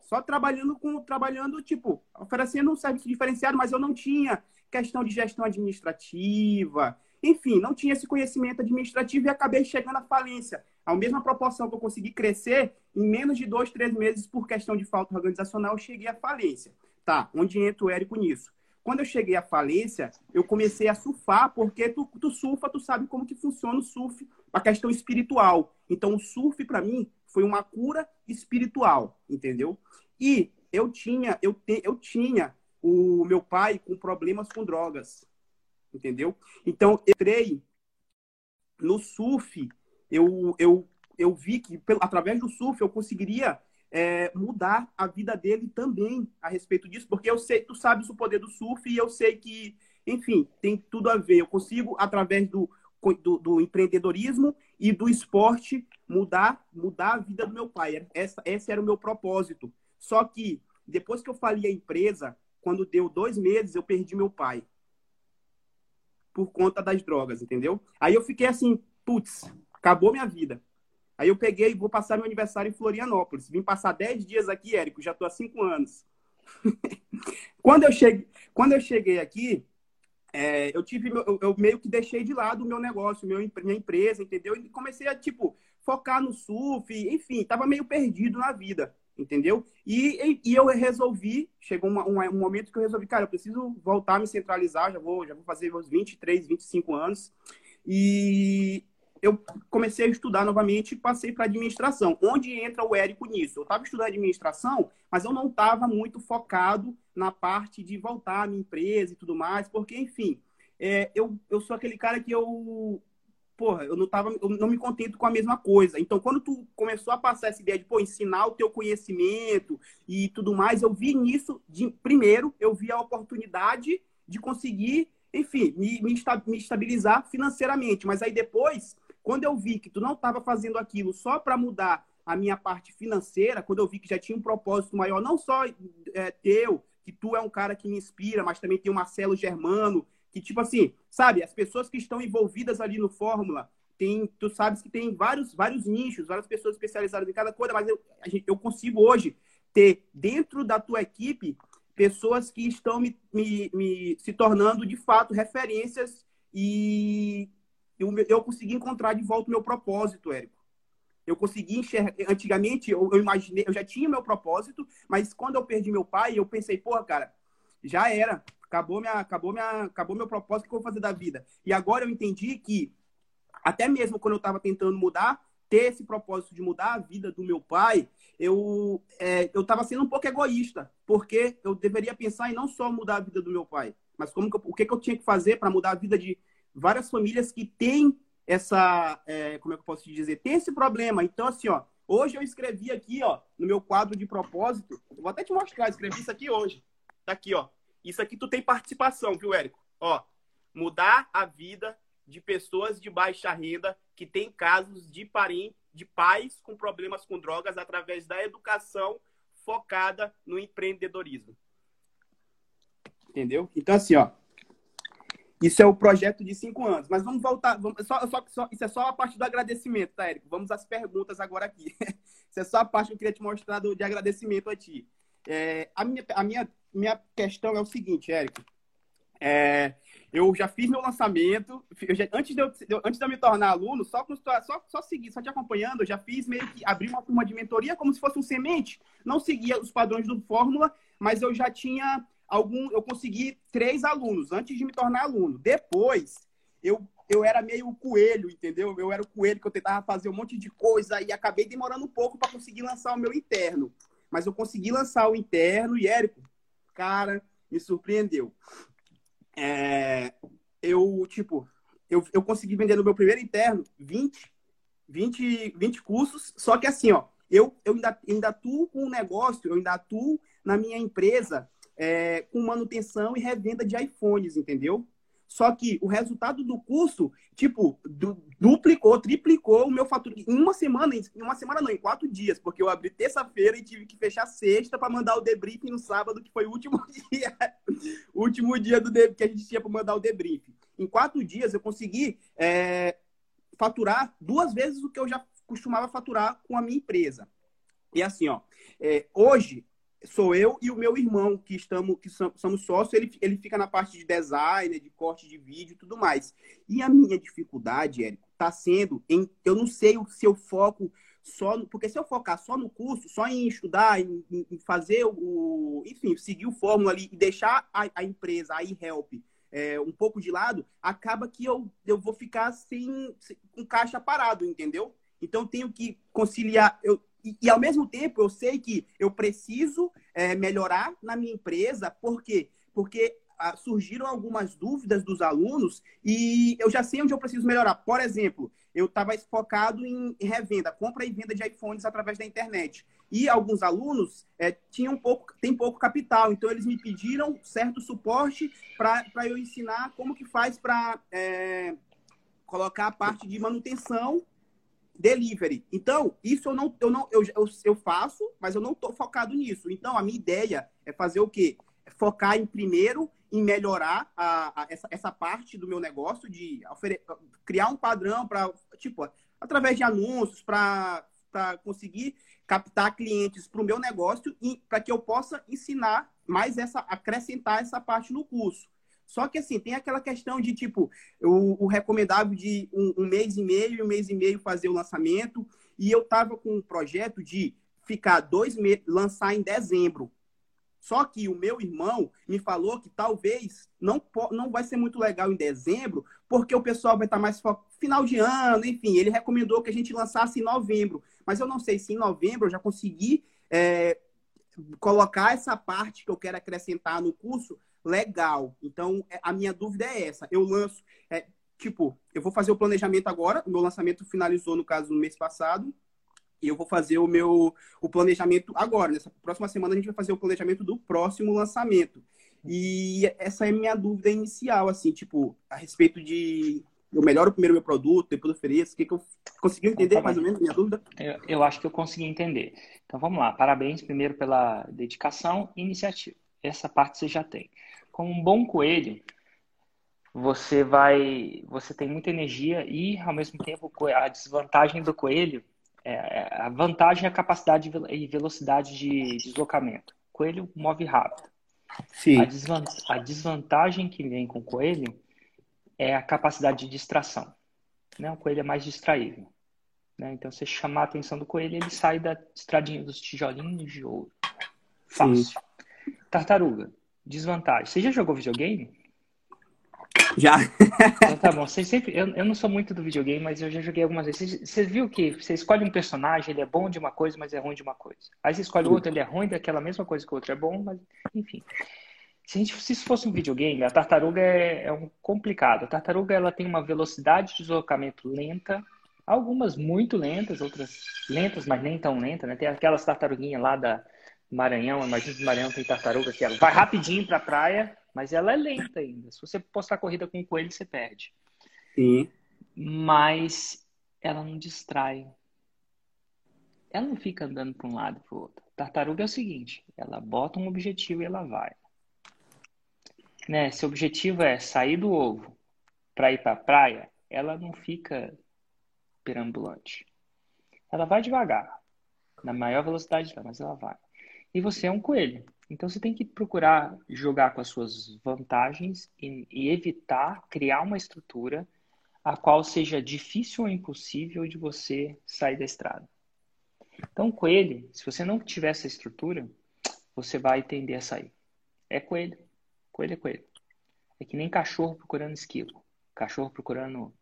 Speaker 3: Só trabalhando com, trabalhando, tipo, oferecendo um serviço diferenciado, mas eu não tinha questão de gestão administrativa, enfim, não tinha esse conhecimento administrativo e acabei chegando à falência. A mesma proporção que eu consegui crescer, em menos de dois, três meses, por questão de falta organizacional, eu cheguei à falência. Tá, onde entra o Érico nisso? Quando eu cheguei à falência, eu comecei a surfar, porque tu, tu surfa, tu sabe como que funciona o surf, a questão espiritual. Então, o surf, para mim, foi uma cura espiritual, entendeu? E eu tinha, eu, te, eu tinha o meu pai com problemas com drogas entendeu? Então, eu entrei no surf, eu, eu, eu vi que através do surf eu conseguiria é, mudar a vida dele também a respeito disso, porque eu sei, tu sabes o poder do surf e eu sei que, enfim, tem tudo a ver. Eu consigo, através do, do, do empreendedorismo e do esporte, mudar, mudar a vida do meu pai. Essa, esse era o meu propósito. Só que, depois que eu falei a empresa, quando deu dois meses, eu perdi meu pai por conta das drogas, entendeu? Aí eu fiquei assim, putz, acabou minha vida. Aí eu peguei e vou passar meu aniversário em Florianópolis. Vim passar 10 dias aqui, Érico, já tô há 5 anos. *laughs* quando, eu cheguei, quando eu cheguei aqui, é, eu tive eu, eu, meio que deixei de lado o meu negócio, meu, minha empresa, entendeu? E comecei a, tipo, focar no surf, enfim, tava meio perdido na vida entendeu? E, e, eu resolvi, chegou um, um, um, momento que eu resolvi, cara, eu preciso voltar a me centralizar, já vou, já vou fazer meus 23, 25 anos. E eu comecei a estudar novamente e passei para administração. Onde entra o Érico nisso? Eu estava estudando administração, mas eu não estava muito focado na parte de voltar à minha empresa e tudo mais, porque, enfim, é, eu, eu sou aquele cara que eu porra, eu não tava, eu não me contento com a mesma coisa. Então, quando tu começou a passar essa ideia de, pô, ensinar o teu conhecimento e tudo mais, eu vi nisso, de, primeiro, eu vi a oportunidade de conseguir, enfim, me, me, me estabilizar financeiramente. Mas aí depois, quando eu vi que tu não estava fazendo aquilo só para mudar a minha parte financeira, quando eu vi que já tinha um propósito maior, não só é, teu, que tu é um cara que me inspira, mas também tem o Marcelo Germano, que, tipo assim, sabe, as pessoas que estão envolvidas ali no Fórmula, tem, tu sabes que tem vários, vários nichos, várias pessoas especializadas em cada coisa, mas eu, eu consigo hoje ter dentro da tua equipe pessoas que estão me, me, me se tornando de fato referências e eu, eu consegui encontrar de volta o meu propósito, Érico. Eu consegui enxergar. Antigamente, eu, eu, imaginei, eu já tinha meu propósito, mas quando eu perdi meu pai, eu pensei, porra, cara, já era acabou minha, acabou minha, acabou meu propósito que eu vou fazer da vida. E agora eu entendi que até mesmo quando eu estava tentando mudar, ter esse propósito de mudar a vida do meu pai, eu é, eu estava sendo um pouco egoísta, porque eu deveria pensar em não só mudar a vida do meu pai, mas como que, o que, que eu tinha que fazer para mudar a vida de várias famílias que têm essa, é, como é que eu posso te dizer, tem esse problema. Então assim, ó, hoje eu escrevi aqui, ó, no meu quadro de propósito, vou até te mostrar, escrevi isso aqui hoje. Tá aqui, ó. Isso aqui tu tem participação, viu, Érico? Ó, mudar a vida de pessoas de baixa renda que têm casos de parentes, de pais com problemas com drogas através da educação focada no empreendedorismo. Entendeu? Então, assim, ó. Isso é o projeto de cinco anos. Mas vamos voltar. Vamos, só, só, só, isso é só a parte do agradecimento, tá, Érico? Vamos às perguntas agora aqui. *laughs* isso é só a parte que eu queria te mostrar do, de agradecimento a ti. É, a, minha, a minha minha questão é o seguinte, Érico. É, eu já fiz meu lançamento. Já, antes, de eu, antes de eu me tornar aluno, só, só, só seguir, só te acompanhando, eu já fiz meio que abrir uma turma de mentoria como se fosse um semente. Não seguia os padrões do Fórmula, mas eu já tinha algum. Eu consegui três alunos antes de me tornar aluno. Depois, eu, eu era meio coelho, entendeu? Eu era o coelho que eu tentava fazer um monte de coisa e acabei demorando um pouco para conseguir lançar o meu interno. Mas eu consegui lançar o interno e, Érico, cara, me surpreendeu. É, eu, tipo, eu, eu consegui vender no meu primeiro interno 20, 20, 20 cursos, só que assim, ó, eu, eu ainda, ainda atuo com um negócio, eu ainda atuo na minha empresa é, com manutenção e revenda de iPhones, entendeu? Só que o resultado do curso, tipo, du duplicou, triplicou o meu faturamento. Em uma semana, em uma semana não, em quatro dias, porque eu abri terça-feira e tive que fechar sexta para mandar o debriefing no sábado, que foi o último *laughs* dia, o último dia do que a gente tinha para mandar o debriefing. Em quatro dias eu consegui é, faturar duas vezes o que eu já costumava faturar com a minha empresa. E assim, ó, é, hoje sou eu e o meu irmão que estamos que somos sócios. Ele, ele fica na parte de design de corte de vídeo e tudo mais. E a minha dificuldade Érico está sendo em eu não sei se eu foco só no, porque se eu focar só no curso só em estudar em, em fazer o enfim seguir o fórmula ali e deixar a, a empresa a help é, um pouco de lado acaba que eu, eu vou ficar sem, sem com caixa parado entendeu? Então tenho que conciliar eu e, e, ao mesmo tempo, eu sei que eu preciso é, melhorar na minha empresa, por quê? Porque ah, surgiram algumas dúvidas dos alunos e eu já sei onde eu preciso melhorar. Por exemplo, eu estava focado em revenda, compra e venda de iPhones através da internet. E alguns alunos é, tinham pouco, têm pouco capital, então eles me pediram certo suporte para eu ensinar como que faz para é, colocar a parte de manutenção delivery. Então, isso eu não, eu não, eu, eu, eu faço, mas eu não estou focado nisso. Então, a minha ideia é fazer o quê? É focar em primeiro em melhorar a, a, essa, essa parte do meu negócio, de criar um padrão para, tipo, através de anúncios, para conseguir captar clientes para o meu negócio e para que eu possa ensinar mais essa, acrescentar essa parte no curso. Só que assim, tem aquela questão de tipo, o, o recomendável de um, um, mês e meio, um mês e meio fazer o lançamento. E eu tava com um projeto de ficar dois meses, lançar em dezembro. Só que o meu irmão me falou que talvez não, não vai ser muito legal em dezembro, porque o pessoal vai estar mais fo... final de ano, enfim. Ele recomendou que a gente lançasse em novembro. Mas eu não sei se em novembro eu já consegui é, colocar essa parte que eu quero acrescentar no curso legal. Então, é, a minha dúvida é essa. Eu lanço, é, tipo, eu vou fazer o planejamento agora. O meu lançamento finalizou, no caso, no mês passado. E eu vou fazer o meu o planejamento agora. Nessa próxima semana, a gente vai fazer o planejamento do próximo lançamento. E essa é a minha dúvida inicial, assim, tipo, a respeito de eu melhoro primeiro meu produto, depois ofereço. O que, que eu consegui entender mais ou menos minha dúvida?
Speaker 1: Eu, eu, acho que eu consegui entender. Então vamos lá. Parabéns primeiro pela dedicação e iniciativa. Essa parte você já tem. Com um bom coelho, você vai, você tem muita energia e ao mesmo tempo a desvantagem do coelho é, é a vantagem é a capacidade e velocidade de deslocamento. O coelho move rápido. Sim. A, desvantagem, a desvantagem que vem com o coelho é a capacidade de distração. Né? O coelho é mais distraível. Né? Então, você chamar a atenção do coelho, ele sai da estradinha dos tijolinhos de ouro. Fácil. Sim. Tartaruga. Desvantagem. Você já jogou videogame?
Speaker 3: Já.
Speaker 1: Então, tá bom. Você sempre, eu, eu não sou muito do videogame, mas eu já joguei algumas vezes. Você, você, viu que você escolhe um personagem, ele é bom de uma coisa, mas é ruim de uma coisa. Aí você escolhe outro, ele é ruim daquela mesma coisa que o outro é bom, mas enfim. Se, a gente, se isso fosse um videogame, a tartaruga é, é um complicado. A tartaruga ela tem uma velocidade de deslocamento lenta, algumas muito lentas, outras lentas, mas nem tão lentas, né? Tem aquelas tartaruguinhas lá da, Maranhão, imagina que Maranhão tem tartaruga que ela vai rapidinho para a praia, mas ela é lenta ainda. Se você postar corrida com um coelho, você perde.
Speaker 3: Sim.
Speaker 1: Mas ela não distrai. Ela não fica andando para um lado para o outro. Tartaruga é o seguinte: ela bota um objetivo e ela vai. Né? Se o objetivo é sair do ovo para ir para a praia, ela não fica perambulante. Ela vai devagar, na maior velocidade, mas ela vai. E você é um coelho. Então você tem que procurar jogar com as suas vantagens e, e evitar criar uma estrutura a qual seja difícil ou impossível de você sair da estrada. Então, coelho, se você não tiver essa estrutura, você vai tender a sair. É coelho. Coelho é coelho. É que nem cachorro procurando esquilo. Cachorro procurando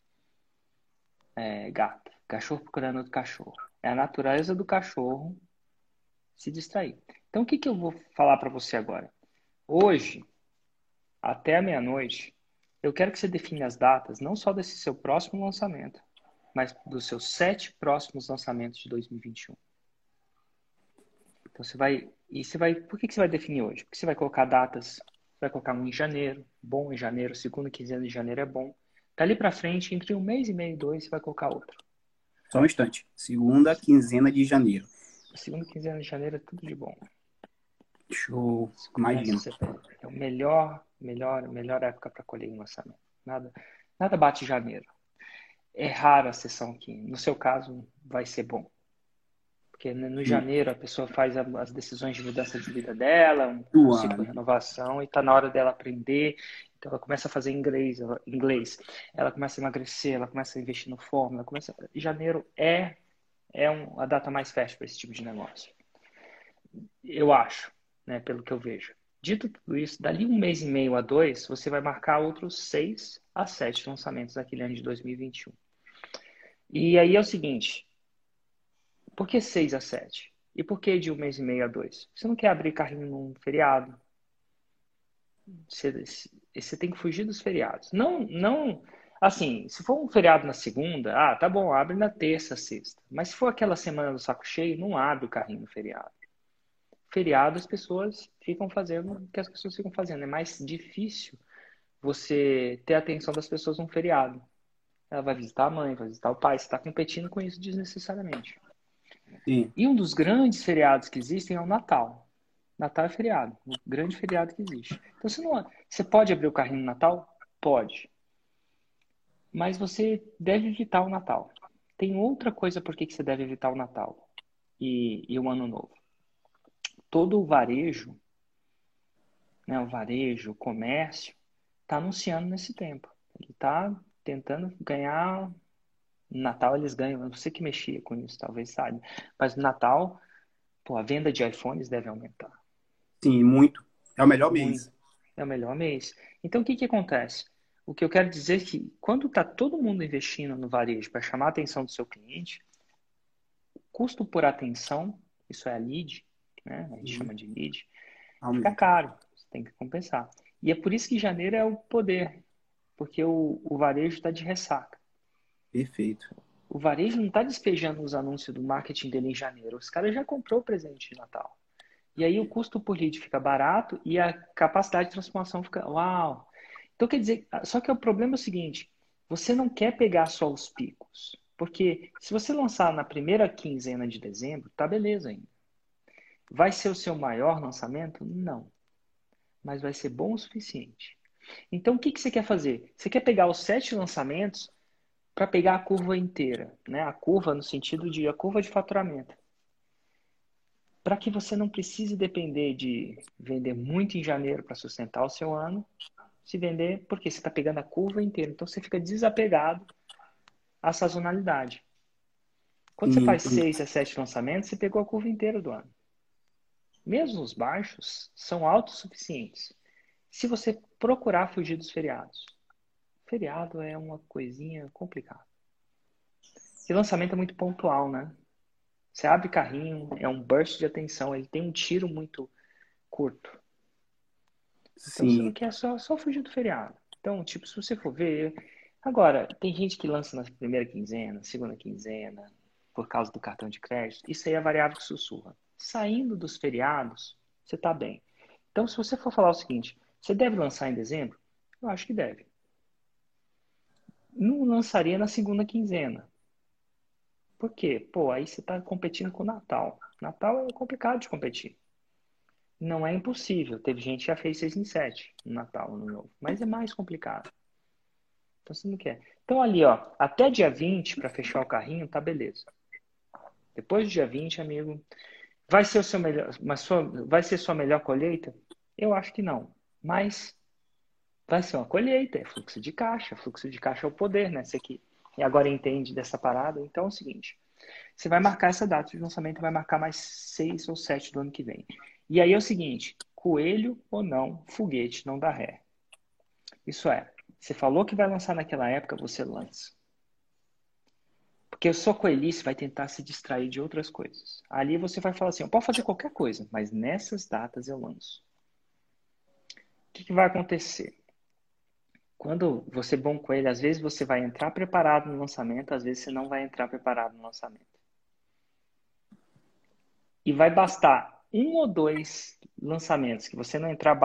Speaker 1: é, gato. Cachorro procurando outro cachorro. É a natureza do cachorro se distrair. Então, o que, que eu vou falar para você agora? Hoje, até a meia-noite, eu quero que você define as datas, não só desse seu próximo lançamento, mas dos seus sete próximos lançamentos de 2021. Então você vai. E você vai. Por que, que você vai definir hoje? Porque você vai colocar datas. Você vai colocar um em janeiro, bom em janeiro, segunda quinzena de janeiro é bom. Dali para frente, entre um mês e meio e dois, você vai colocar outro.
Speaker 3: Só um instante. Segunda quinzena de janeiro.
Speaker 1: Segunda quinzena de janeiro é tudo de bom.
Speaker 3: Show. Imagina.
Speaker 1: É o melhor, melhor, melhor época para colher em lançamento. Nada, nada bate janeiro. É raro a sessão aqui. No seu caso, vai ser bom. Porque no janeiro a pessoa faz as decisões de mudança de vida dela, um ciclo de renovação, e está na hora dela aprender. Então ela começa a fazer inglês, inglês, ela começa a emagrecer, ela começa a investir no fórmula, começa. Janeiro é é um, a data mais fértil para esse tipo de negócio. Eu acho né, pelo que eu vejo. Dito tudo isso, dali um mês e meio a dois, você vai marcar outros seis a sete lançamentos daquele ano de 2021. E aí é o seguinte, por que seis a sete? E por que de um mês e meio a dois? Você não quer abrir carrinho num feriado. Você, você tem que fugir dos feriados. Não, não, assim, se for um feriado na segunda, ah, tá bom, abre na terça, sexta. Mas se for aquela semana do saco cheio, não abre o carrinho no feriado feriado as pessoas ficam fazendo o que as pessoas ficam fazendo. É mais difícil você ter a atenção das pessoas num feriado. Ela vai visitar a mãe, vai visitar o pai, você está competindo com isso desnecessariamente. Sim. E um dos grandes feriados que existem é o Natal. Natal é feriado, o grande feriado que existe. Então você não, você pode abrir o carrinho no Natal? Pode. Mas você deve evitar o Natal. Tem outra coisa por que você deve evitar o Natal e, e o Ano Novo todo o varejo, né, o varejo, o comércio, está anunciando nesse tempo. Ele está tentando ganhar. No Natal eles ganham, não sei que mexia com isso, talvez saiba. Mas no Natal, pô, a venda de iPhones deve aumentar.
Speaker 3: Sim, muito. É o melhor muito. mês.
Speaker 1: É o melhor mês. Então o que, que acontece? O que eu quero dizer é que quando está todo mundo investindo no varejo para chamar a atenção do seu cliente, o custo por atenção, isso é a lead, né? A gente uhum. chama de lead. Fica caro, você tem que compensar. E é por isso que janeiro é o poder, porque o, o varejo está de ressaca.
Speaker 3: Perfeito.
Speaker 1: O varejo não está despejando os anúncios do marketing dele em janeiro. Os caras já comprou o presente de Natal. E aí o custo por lead fica barato e a capacidade de transformação fica. Uau! Então quer dizer, só que o problema é o seguinte: você não quer pegar só os picos. Porque se você lançar na primeira quinzena de dezembro, tá beleza ainda. Vai ser o seu maior lançamento? Não. Mas vai ser bom o suficiente. Então, o que, que você quer fazer? Você quer pegar os sete lançamentos para pegar a curva inteira, né? A curva no sentido de a curva de faturamento. Para que você não precise depender de vender muito em janeiro para sustentar o seu ano, se vender porque você está pegando a curva inteira. Então você fica desapegado à sazonalidade. Quando você faz seis a sete lançamentos, você pegou a curva inteira do ano mesmo os baixos, são autossuficientes. Se você procurar fugir dos feriados. Feriado é uma coisinha complicada. E lançamento é muito pontual, né? Você abre carrinho, é um burst de atenção, ele tem um tiro muito curto. Então Sim. você não quer só, só fugir do feriado. Então, tipo, se você for ver. Agora, tem gente que lança na primeira quinzena, segunda quinzena, por causa do cartão de crédito. Isso aí é variável que sussurra saindo dos feriados, você está bem. Então, se você for falar o seguinte, você deve lançar em dezembro? Eu acho que deve. Não lançaria na segunda quinzena. Por quê? Pô, aí você está competindo com o Natal. Natal é complicado de competir. Não é impossível. Teve gente que já fez 6 em 7 no Natal, no novo. Mas é mais complicado. Então você não quer. Então ali, ó, até dia 20 para fechar o carrinho, tá beleza. Depois do dia 20, amigo, Vai ser o seu melhor, mas sua, vai ser sua melhor colheita? Eu acho que não. Mas vai ser uma colheita, é fluxo de caixa. Fluxo de caixa é o poder, né? Você que agora entende dessa parada. Então é o seguinte: você vai marcar essa data de lançamento, vai marcar mais seis ou sete do ano que vem. E aí é o seguinte: coelho ou não, foguete não dá ré. Isso é, você falou que vai lançar naquela época, você lança. Porque o sua coelhice vai tentar se distrair de outras coisas. Ali você vai falar assim: eu posso fazer qualquer coisa, mas nessas datas eu lanço. O que, que vai acontecer? Quando você é bom com ele, às vezes você vai entrar preparado no lançamento, às vezes você não vai entrar preparado no lançamento. E vai bastar um ou dois lançamentos que você não entrar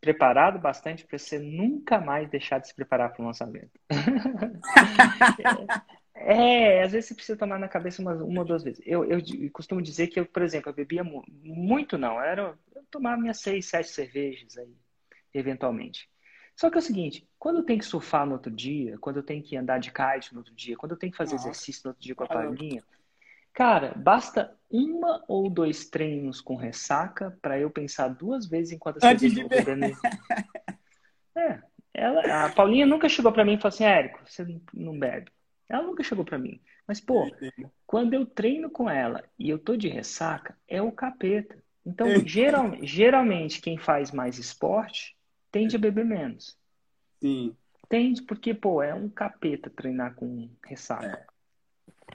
Speaker 1: preparado bastante para você nunca mais deixar de se preparar para o lançamento. *laughs* é, às vezes você precisa tomar na cabeça uma, uma ou duas vezes. Eu, eu, costumo dizer que eu, por exemplo, eu bebia muito, não. Era, eu tomava minhas seis, sete cervejas aí, eventualmente. Só que é o seguinte, quando eu tenho que surfar no outro dia, quando eu tenho que andar de kite no outro dia, quando eu tenho que fazer Nossa. exercício no outro dia com a palhinha, cara, basta uma ou dois treinos com ressaca para eu pensar duas vezes enquanto eu
Speaker 3: Antes de beber.
Speaker 1: É, ela, a Paulinha nunca chegou para mim e falou assim, Érico, você não bebe. Ela nunca chegou para mim. Mas, pô, quando eu treino com ela e eu tô de ressaca, é o capeta. Então, geral, geralmente, quem faz mais esporte tende a beber menos.
Speaker 3: Sim.
Speaker 1: Tende, porque, pô, é um capeta treinar com ressaca.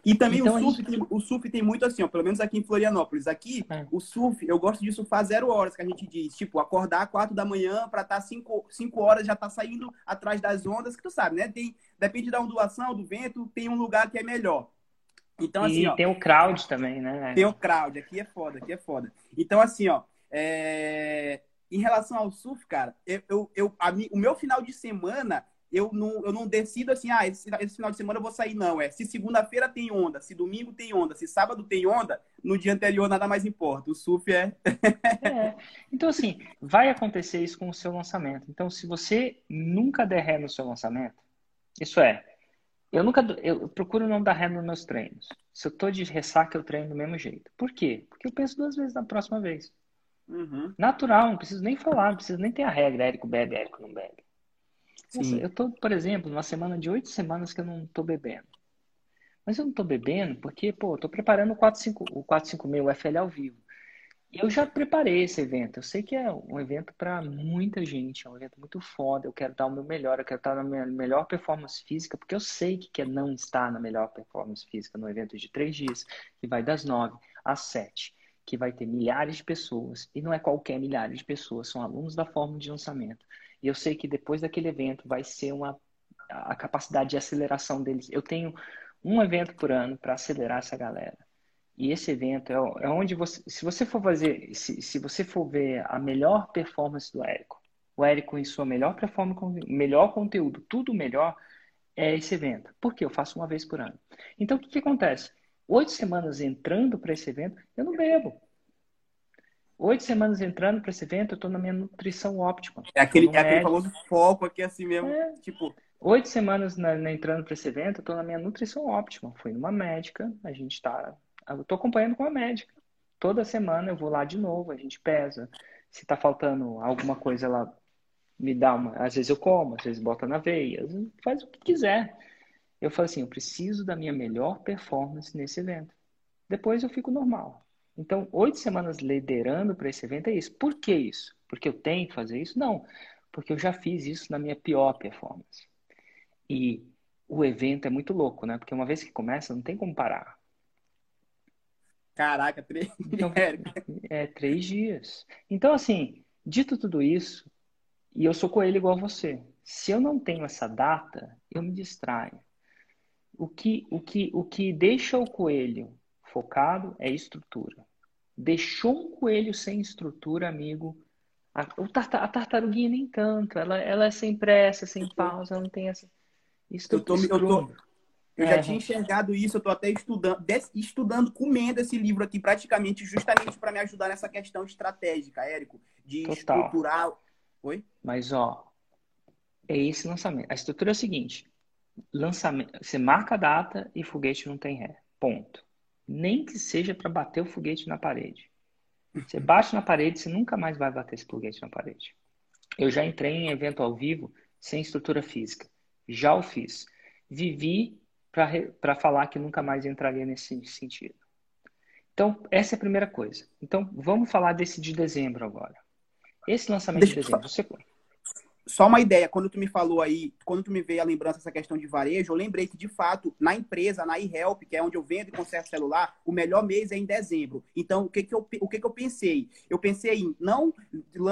Speaker 3: E também então, o, surf gente... tem, o surf tem muito assim, ó, pelo menos aqui em Florianópolis. Aqui, é. o surf, eu gosto de surfar zero horas, que a gente diz. Tipo, acordar quatro da manhã para estar tá cinco, cinco horas, já tá saindo atrás das ondas, que tu sabe, né? Tem, depende da ondulação, do vento, tem um lugar que é melhor. Então, assim,
Speaker 1: e
Speaker 3: ó,
Speaker 1: tem o crowd também, né?
Speaker 3: Tem o crowd, aqui é foda, aqui é foda. Então, assim, ó, é em relação ao surf, cara, eu, eu, eu a, o meu final de semana, eu não, eu não decido assim, ah, esse, esse final de semana eu vou sair, não. É se segunda-feira tem onda, se domingo tem onda, se sábado tem onda, no dia anterior nada mais importa. O surf é. *laughs*
Speaker 1: é. Então, assim, vai acontecer isso com o seu lançamento. Então, se você nunca der ré no seu lançamento, isso é, eu nunca eu procuro não dar ré nos meus treinos. Se eu tô de ressaca, eu treino do mesmo jeito. Por quê? Porque eu penso duas vezes na próxima vez.
Speaker 3: Uhum.
Speaker 1: Natural, não preciso nem falar, não preciso nem ter a regra, Érico bebe, Érico não bebe. Nossa, eu tô, por exemplo, numa semana de oito semanas que eu não tô bebendo. Mas eu não tô bebendo porque, pô, eu tô preparando o 45, o 456, o FL ao vivo. E eu já preparei esse evento. Eu sei que é um evento para muita gente, é um evento muito foda. Eu quero dar o meu melhor, eu quero estar na minha melhor performance física, porque eu sei que quer não estar na melhor performance física no evento de três dias, que vai das nove às sete que vai ter milhares de pessoas, e não é qualquer milhares de pessoas, são alunos da forma de lançamento. E eu sei que depois daquele evento vai ser uma a capacidade de aceleração deles. Eu tenho um evento por ano para acelerar essa galera. E esse evento é, é onde você, se você for fazer, se, se você for ver a melhor performance do Érico, o Érico em sua melhor performance, melhor conteúdo, tudo melhor, é esse evento. Porque eu faço uma vez por ano. Então, o que, que acontece? Oito semanas entrando para esse evento, eu não bebo. Oito semanas entrando para esse evento, eu estou na minha nutrição óptima.
Speaker 3: É aquele, é aquele famoso foco aqui, assim mesmo. É. Tipo.
Speaker 1: Oito semanas na, na, entrando para esse evento, eu estou na minha nutrição óptima. Fui numa médica, a gente está. Eu estou acompanhando com a médica. Toda semana eu vou lá de novo, a gente pesa. Se está faltando alguma coisa, ela me dá uma. Às vezes eu como, às vezes bota na veia, faz o que quiser. Eu falei assim, eu preciso da minha melhor performance nesse evento. Depois eu fico normal. Então, oito semanas liderando para esse evento é isso. Por que isso? Porque eu tenho que fazer isso? Não. Porque eu já fiz isso na minha pior performance. E o evento é muito louco, né? Porque uma vez que começa, não tem como parar.
Speaker 3: Caraca, três
Speaker 1: então, *laughs* É, três dias. Então, assim, dito tudo isso, e eu sou com ele igual você. Se eu não tenho essa data, eu me distraio. O que, o que, o que deixa o coelho focado é estrutura. Deixou um coelho sem estrutura, amigo. A, a tartaruguinha nem tanto. Ela, ela é sem pressa, sem pausa, ela não tem essa.
Speaker 3: Eu, tô, eu, tô, eu já é. tinha enxergado isso, eu estou até estudando, estudando, comendo esse livro aqui, praticamente, justamente para me ajudar nessa questão estratégica, Érico, de Total. estruturar. Oi?
Speaker 1: Mas, ó, é esse lançamento. A estrutura é o seguinte: lançamento, você marca a data e foguete não tem ré. Ponto. Nem que seja para bater o foguete na parede. Você bate na parede, você nunca mais vai bater esse foguete na parede. Eu já entrei em evento ao vivo sem estrutura física. Já o fiz. Vivi para falar que nunca mais entraria nesse sentido. Então, essa é a primeira coisa. Então, vamos falar desse de dezembro agora. Esse lançamento Deixa de dezembro, você
Speaker 3: só uma ideia, quando tu me falou aí, quando tu me veio a lembrança dessa questão de varejo, eu lembrei que, de fato, na empresa, na eHelp, que é onde eu vendo e conserto celular, o melhor mês é em dezembro. Então, o que que eu, o que que eu pensei? Eu pensei em não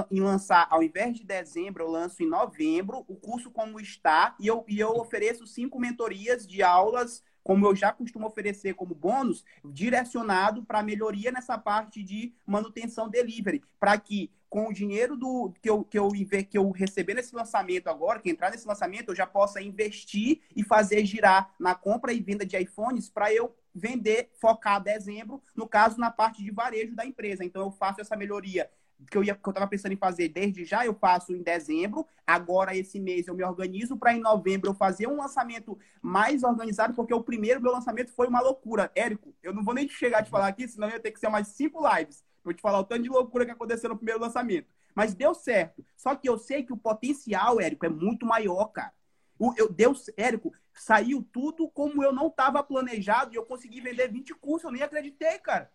Speaker 3: em lançar, ao invés de dezembro, eu lanço em novembro o curso como está e eu, e eu ofereço cinco mentorias de aulas como eu já costumo oferecer como bônus, direcionado para melhoria nessa parte de manutenção delivery, para que com o dinheiro do que eu, que eu, que eu receber nesse lançamento agora, que entrar nesse lançamento, eu já possa investir e fazer girar na compra e venda de iPhones para eu vender, focar dezembro, no caso, na parte de varejo da empresa. Então, eu faço essa melhoria que eu ia que eu estava pensando em fazer desde já, eu faço em dezembro. Agora, esse mês, eu me organizo para em novembro eu fazer um lançamento mais organizado, porque o primeiro meu lançamento foi uma loucura. Érico, eu não vou nem chegar a te falar aqui, senão ia ter que ser mais cinco lives. Vou te falar o tanto de loucura que aconteceu no primeiro lançamento. Mas deu certo. Só que eu sei que o potencial, Érico, é muito maior, cara. O, eu, Érico, saiu tudo como eu não estava planejado e eu consegui vender 20 cursos. Eu nem acreditei, cara.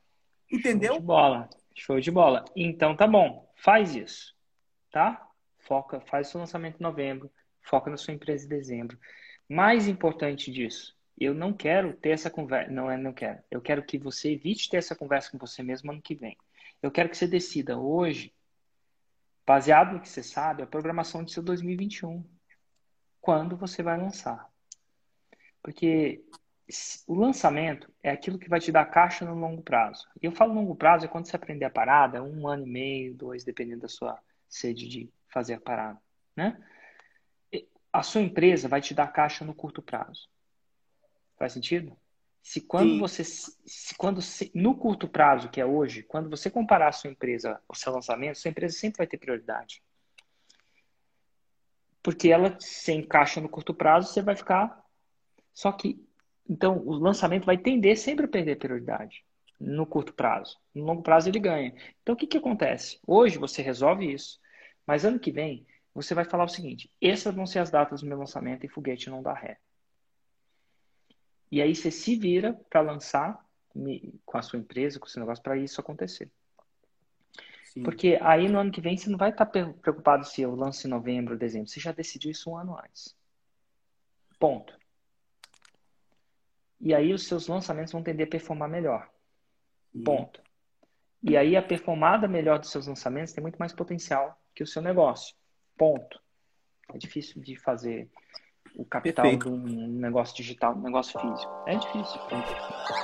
Speaker 3: Entendeu?
Speaker 1: Show bola. Show de bola. Então tá bom, faz isso, tá? Foca, faz o seu lançamento em novembro, foca na sua empresa em dezembro. Mais importante disso, eu não quero ter essa conversa, não é, não quero. Eu quero que você evite ter essa conversa com você mesmo ano que vem. Eu quero que você decida hoje, baseado no que você sabe, a programação de seu 2021. Quando você vai lançar? Porque o lançamento é aquilo que vai te dar caixa no longo prazo. E eu falo longo prazo é quando você aprender a parada, um ano e meio, dois, dependendo da sua sede de fazer a parada, né? A sua empresa vai te dar caixa no curto prazo. Faz sentido? Se quando Sim. você, se quando no curto prazo que é hoje, quando você comparar a sua empresa, o seu lançamento, sua empresa sempre vai ter prioridade. Porque ela se encaixa no curto prazo, você vai ficar. Só que então, o lançamento vai tender sempre a perder prioridade no curto prazo. No longo prazo, ele ganha. Então, o que, que acontece? Hoje você resolve isso, mas ano que vem você vai falar o seguinte: essas vão ser as datas do meu lançamento e foguete não dá ré. E aí você se vira para lançar com a sua empresa, com o seu negócio, para isso acontecer. Sim. Porque aí no ano que vem você não vai estar tá preocupado se eu lanço em novembro, dezembro. Você já decidiu isso um ano antes. Ponto. E aí os seus lançamentos vão tender a performar melhor. Uhum. Ponto. E aí a performada melhor dos seus lançamentos tem muito mais potencial que o seu negócio. Ponto. É difícil de fazer o capital Perfeito. de um negócio digital, um negócio físico. É difícil. É difícil.